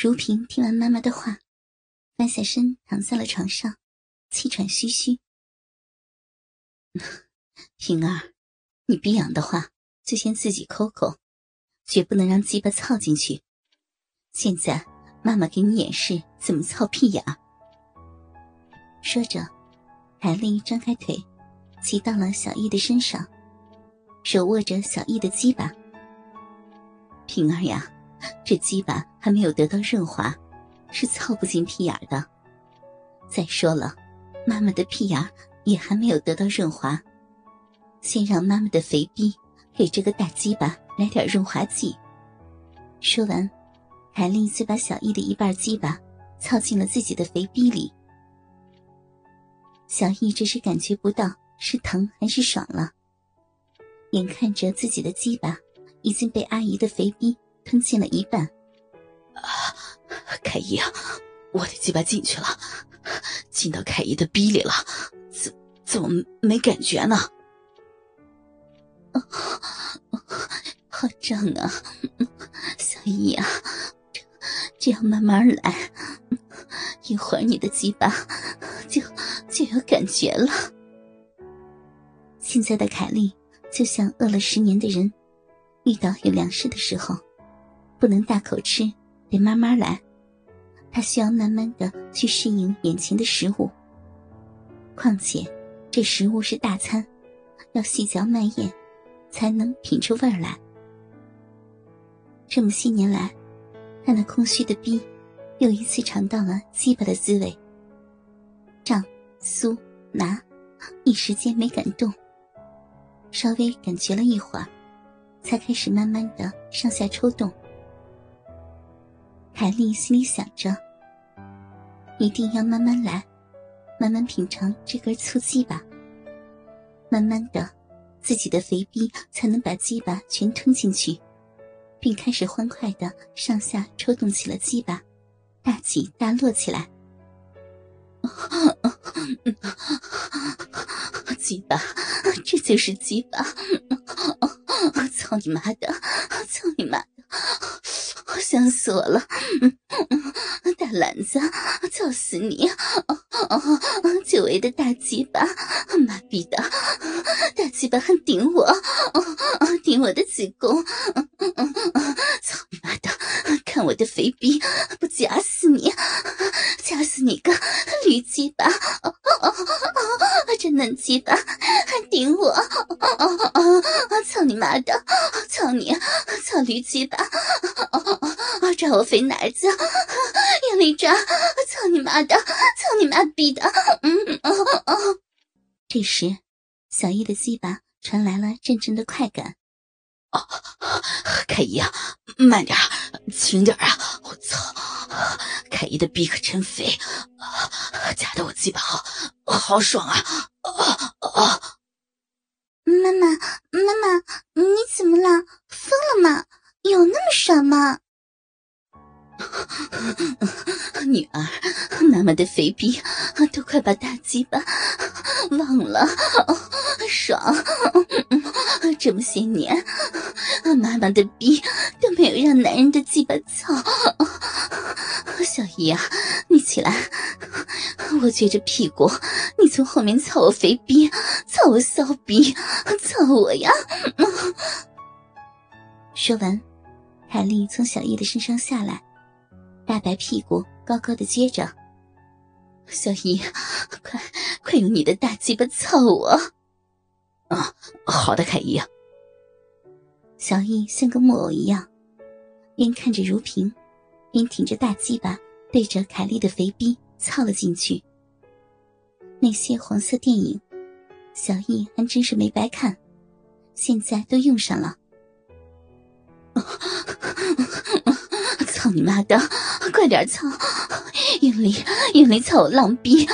如萍听完妈妈的话，翻下身躺在了床上，气喘吁吁。平儿，你逼痒的话，就先自己抠抠，绝不能让鸡巴操进去。现在妈妈给你演示怎么操屁眼。说着，海丽张开腿，骑到了小易的身上，手握着小易的鸡巴。平儿呀。这鸡巴还没有得到润滑，是操不进屁眼的。再说了，妈妈的屁眼也还没有得到润滑，先让妈妈的肥逼给这个大鸡巴来点润滑剂。说完，海丽就把小易的一半鸡巴操进了自己的肥逼里。小易这时感觉不到是疼还是爽了，眼看着自己的鸡巴已经被阿姨的肥逼。吞进了一半，啊！凯姨啊，我的鸡巴进去了，进到凯姨的逼里了，怎怎么没感觉呢？好胀啊！小姨啊，这这样慢慢来，一会儿你的鸡巴就就有感觉了。现在的凯莉就像饿了十年的人，遇到有粮食的时候。不能大口吃，得慢慢来。他需要慢慢的去适应眼前的食物。况且，这食物是大餐，要细嚼慢咽，才能品出味儿来。这么些年来，他那空虚的逼，又一次尝到了鸡巴的滋味。胀、酥、麻，一时间没敢动。稍微感觉了一会儿，才开始慢慢的上下抽动。海丽心里想着：“一定要慢慢来，慢慢品尝这根粗鸡巴。慢慢的，自己的肥逼才能把鸡巴全吞进去，并开始欢快的上下抽动起了鸡巴，大起大落起来。鸡巴，这就是鸡巴！操你妈的！操你妈！”想死我了！大篮子，操死你！久违的大鸡巴，妈逼的，大鸡巴还顶我，顶我的子宫！操你妈的！看我的肥逼，不夹死你！夹死你个驴鸡巴！这嫩鸡巴还顶我！操你妈的！操你！操驴鸡巴！抓我肥奶子，用力抓！操你妈的！操你妈逼的！嗯哦哦。这时，小易的鸡巴传来了阵阵的快感。哦，凯姨啊，慢点，轻点啊！我操，凯姨的逼可真肥，夹的我鸡巴好好爽啊！啊啊！妈妈，妈妈，你怎么了？疯了吗？有那么爽吗？女儿，妈妈的肥逼都快把大鸡巴忘了，爽！这么些年，妈妈的逼都没有让男人的鸡巴操。小姨啊，你起来，我撅着屁股，你从后面操我肥逼，操我骚逼，操我呀！说完，海丽从小姨的身上下来。大白屁股高高的撅着，小姨，快快用你的大鸡巴操我！啊，好的，凯姨。小易像个木偶一样，边看着如萍，边挺着大鸡巴对着凯莉的肥逼操了进去。那些黄色电影，小易还真是没白看，现在都用上了。操你妈的，快点操！用力用力操我浪逼！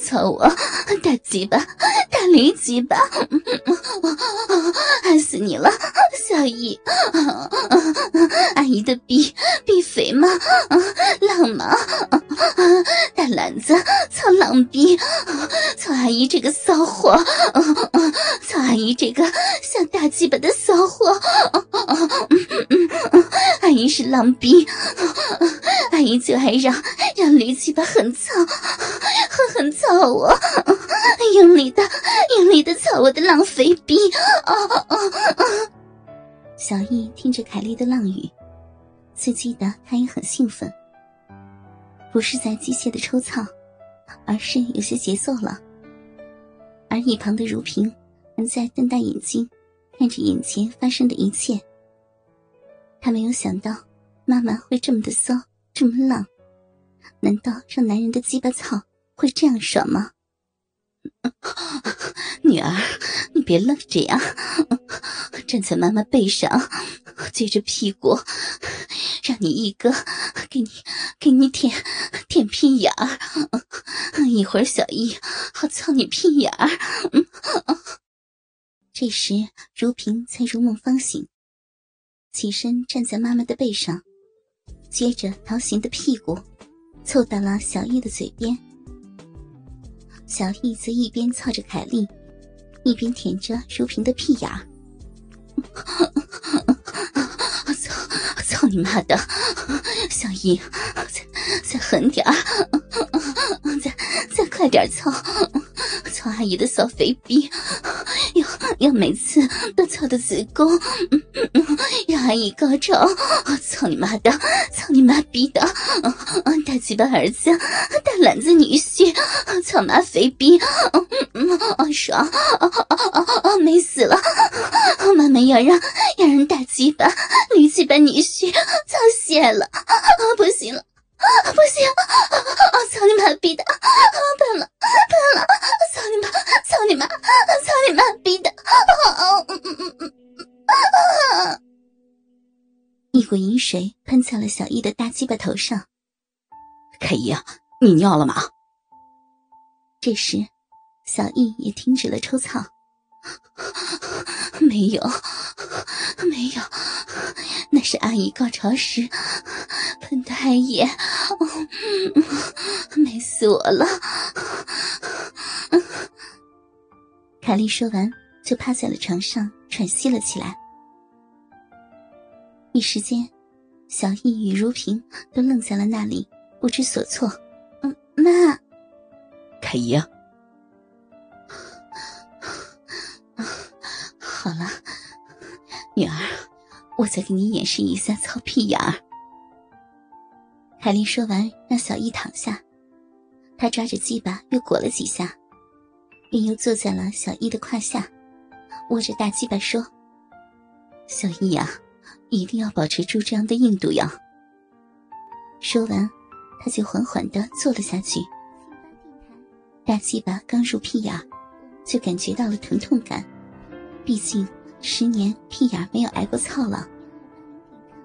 操我大鸡巴大驴鸡巴！爱死你了，小姨！阿姨的逼逼肥吗？浪吗？大篮子操浪逼！操阿姨这个骚货！操阿姨这个像大鸡巴的骚货！阿姨是浪逼，阿姨就爱让让驴鸡巴狠操，狠狠操我，用力的用力的操我的浪肥逼！啊啊啊！小易听着凯莉的浪语，刺激的他也很兴奋，不是在机械的抽操，而是有些节奏了。而一旁的如萍还在瞪大眼睛，看着眼前发生的一切。没有想到，妈妈会这么的骚，这么浪。难道让男人的鸡巴操会这样爽吗？女儿，你别愣着呀，站在妈妈背上，撅着屁股，让你一哥给你给你舔舔屁眼儿。一会儿小易好操你屁眼儿。这时，如萍才如梦方醒。起身站在妈妈的背上，撅着桃形的屁股，凑到了小易的嘴边。小易则一边操着凯莉，一边舔着如萍的屁眼儿。操！操你妈的！小易，再再狠点儿，再再快点操！操阿姨的小肥逼，要要每次都操的子宫，让阿姨高潮！操你妈的！操你妈逼的！大鸡巴儿子，大篮子女婿，操妈肥逼！爽！美死了！妈妈要让要让大鸡巴、女鸡巴女婿操泄了！不行了！不行！操你妈逼的！笨了！股淫水喷在了小易的大鸡巴头上。凯姨，你尿了吗？这时，小易也停止了抽操。没有，没有，那是阿姨高潮时喷的艾叶，美死我了！凯莉说完，就趴在了床上喘息了起来。一时间，小易与如萍都愣在了那里，不知所措。嗯，妈，凯姨啊。好了，女儿，我再给你演示一下操屁眼儿。凯莉说完，让小易躺下，她抓着鸡巴又裹了几下，便又坐在了小易的胯下，握着大鸡巴说：“小易呀，一定要保持住这样的硬度呀。”说完，他就缓缓的坐了下去。大鸡巴刚入屁眼，就感觉到了疼痛感。毕竟十年屁眼没有挨过操了，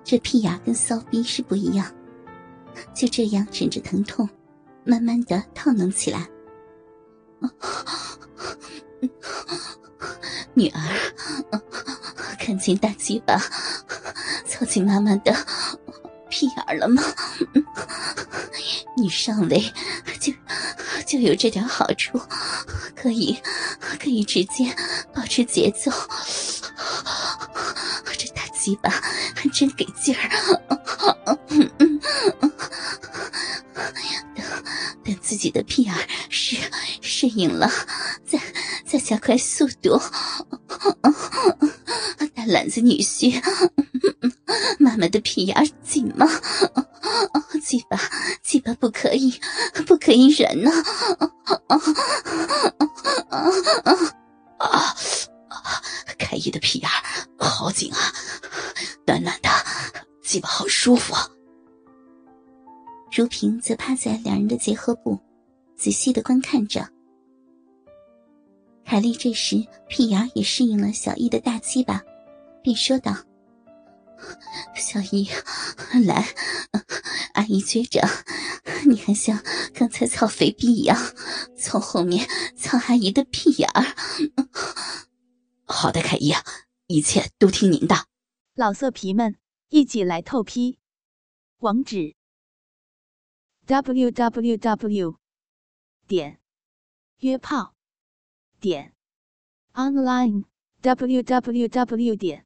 这屁眼跟骚逼是不一样。就这样忍着疼痛，慢慢的套弄起来。女儿，看见大鸡巴操进妈妈的屁眼了吗？你上位就就有这点好处，可以可以直接保持节奏。这大鸡巴还真给劲儿。等等自己的屁眼适适应了，再再加快速度。懒子女婿，妈妈的屁眼紧吗？鸡巴鸡巴不可以，不可以忍呢！啊！凯伊的屁眼好紧啊，暖暖的，鸡巴好舒服。如萍则趴在两人的结合部，仔细的观看着。凯莉这时屁眼也适应了小易的大鸡巴，便说道：“小姨，来，阿姨觉着你还像刚才操肥逼一样，从后面操阿姨的屁眼儿。好的，凯姨，一切都听您的。老色皮们，一起来透批，网址：w w w 点约炮点 online w w w 点